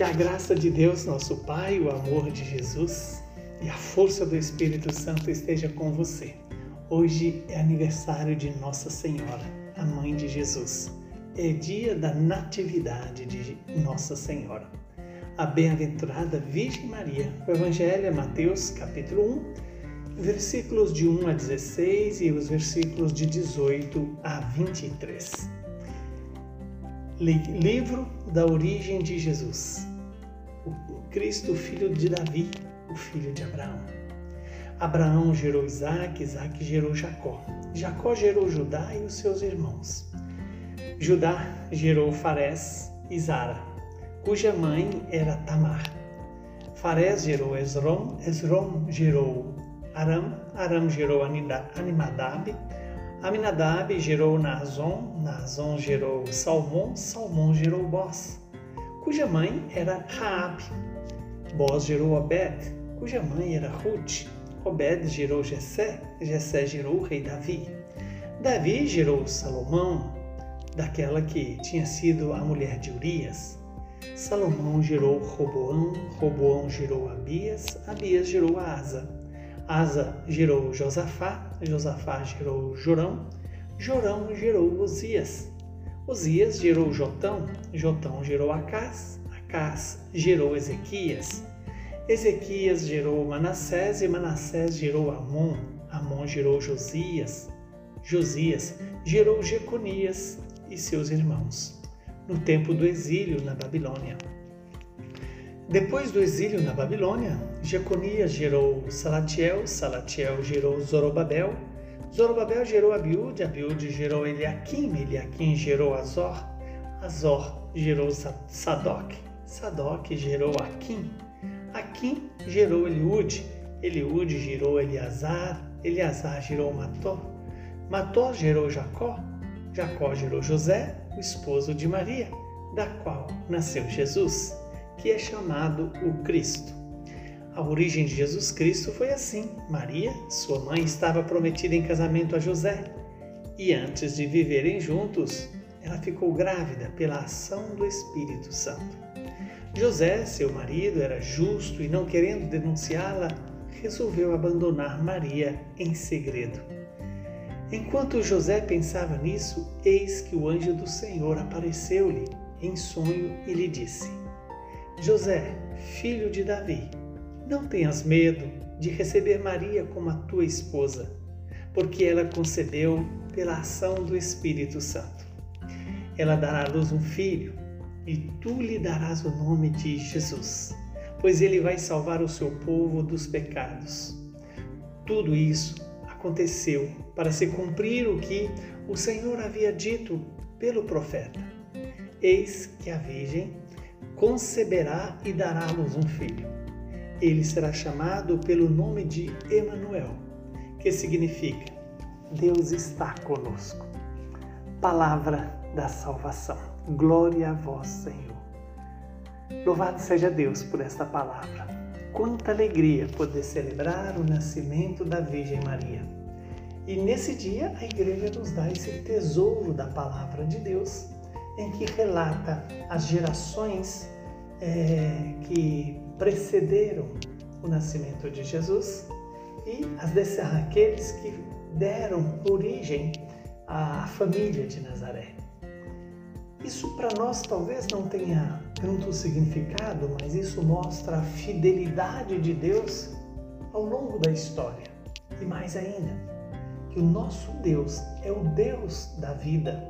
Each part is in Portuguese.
Que a graça de Deus, nosso Pai, o amor de Jesus e a força do Espírito Santo esteja com você. Hoje é aniversário de Nossa Senhora, a Mãe de Jesus. É dia da Natividade de Nossa Senhora. A bem-aventurada Virgem Maria. O Evangelho é Mateus, capítulo 1, versículos de 1 a 16 e os versículos de 18 a 23. Livro da origem de Jesus. Cristo, filho de Davi, o filho de Abraão. Abraão gerou Isaac, Isaac gerou Jacó. Jacó gerou Judá e os seus irmãos. Judá gerou Farés e Zara, cuja mãe era Tamar. Farés gerou Esrom, Esrom gerou Aram, Aram gerou Animadab, Aminadab gerou Naazon, Naazon gerou Salmão, Salmão gerou Boz, cuja mãe era Raabe. Boz gerou Obed, cuja mãe era Ruth. Obed gerou Jessé, Jessé gerou o rei Davi. Davi gerou Salomão, daquela que tinha sido a mulher de Urias. Salomão gerou Roboão, Roboão gerou Abias, Abias gerou Asa. Asa gerou Josafá, Josafá gerou Jorão, Jorão gerou Osias, Osias gerou Jotão, Jotão gerou Acás, Acás gerou Ezequias, Ezequias gerou Manassés e Manassés gerou Amon, Amon gerou Josias, Josias gerou Jeconias e seus irmãos, no tempo do exílio na Babilônia. Depois do exílio na Babilônia, Jeconias gerou Salatiel, Salatiel gerou Zorobabel, Zorobabel gerou Abiúde, Abiúde gerou Eliakim, Eliakim gerou Azor, Azor gerou Sadoc, Sadoc gerou Aquim, Aquim gerou Eliúde, Eliúde gerou Eleazar, Eleazar gerou Mató, Mató gerou Jacó, Jacó gerou José, o esposo de Maria, da qual nasceu Jesus que é chamado o Cristo. A origem de Jesus Cristo foi assim: Maria, sua mãe, estava prometida em casamento a José. E antes de viverem juntos, ela ficou grávida pela ação do Espírito Santo. José, seu marido, era justo e, não querendo denunciá-la, resolveu abandonar Maria em segredo. Enquanto José pensava nisso, eis que o anjo do Senhor apareceu-lhe em sonho e lhe disse: José, filho de Davi, não tenhas medo de receber Maria como a tua esposa, porque ela concebeu pela ação do Espírito Santo. Ela dará à luz um filho, e tu lhe darás o nome de Jesus, pois ele vai salvar o seu povo dos pecados. Tudo isso aconteceu para se cumprir o que o Senhor havia dito pelo profeta. Eis que a Virgem conceberá e dará à luz um filho. Ele será chamado pelo nome de Emanuel, que significa Deus está conosco. Palavra da salvação. Glória a vós, Senhor. Louvado seja Deus por esta palavra. Quanta alegria poder celebrar o nascimento da Virgem Maria. E nesse dia a igreja nos dá esse tesouro da palavra de Deus em que relata as gerações é, que precederam o nascimento de Jesus e as aqueles que deram origem à família de Nazaré. Isso para nós talvez não tenha tanto significado, mas isso mostra a fidelidade de Deus ao longo da história. E mais ainda, que o nosso Deus é o Deus da vida,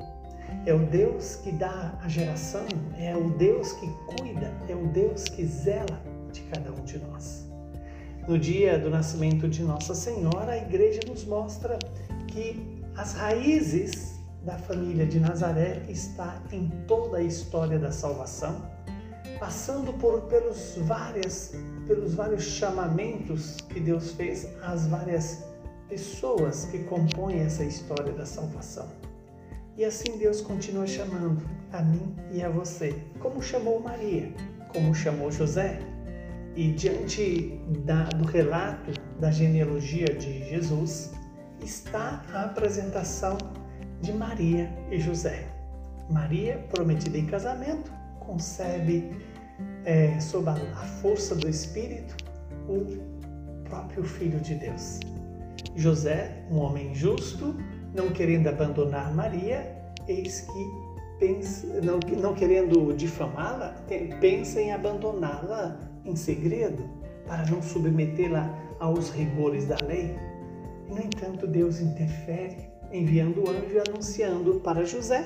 é o Deus que dá a geração, é o Deus que cuida, é o Deus que zela de cada um de nós. No dia do nascimento de Nossa Senhora, a igreja nos mostra que as raízes da família de Nazaré está em toda a história da salvação, passando por pelos várias pelos vários chamamentos que Deus fez às várias pessoas que compõem essa história da salvação. E assim Deus continua chamando a mim e a você, como chamou Maria, como chamou José. E diante da, do relato da genealogia de Jesus, está a apresentação de Maria e José. Maria, prometida em casamento, concebe é, sob a, força do Espírito, o próprio Filho de Deus. José, um homem justo, não querendo abandonar Maria, eis que pensa, não, não querendo difamá-la, pensa em abandoná-la em segredo para não submetê-la aos rigores da lei. no entanto, Deus interfere, enviando o anjo anunciando para José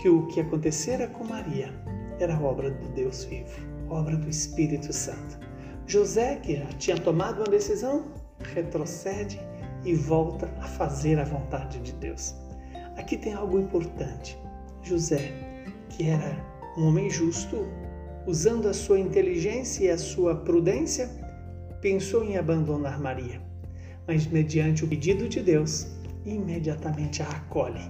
que o que acontecera com Maria era obra do Deus vivo, obra do Espírito Santo. José, que já tinha tomado uma decisão, retrocede e volta a fazer a vontade de Deus. Aqui tem algo importante. José, que era um homem justo, usando a sua inteligência e a sua prudência, pensou em abandonar Maria, mas mediante o pedido de Deus, imediatamente a acolhe.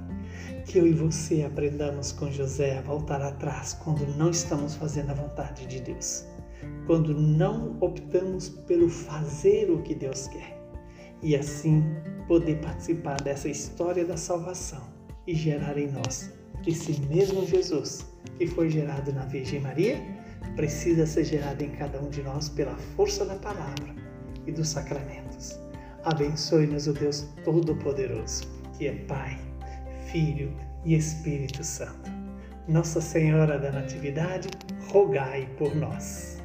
Que eu e você aprendamos com José a voltar atrás quando não estamos fazendo a vontade de Deus, quando não optamos pelo fazer o que Deus quer, e assim poder participar dessa história da salvação e gerar em nós esse mesmo Jesus que foi gerado na Virgem Maria precisa ser gerado em cada um de nós pela força da palavra e dos sacramentos. Abençoe-nos o Deus Todo-Poderoso, que é Pai, Filho e Espírito Santo. Nossa Senhora da Natividade, rogai por nós.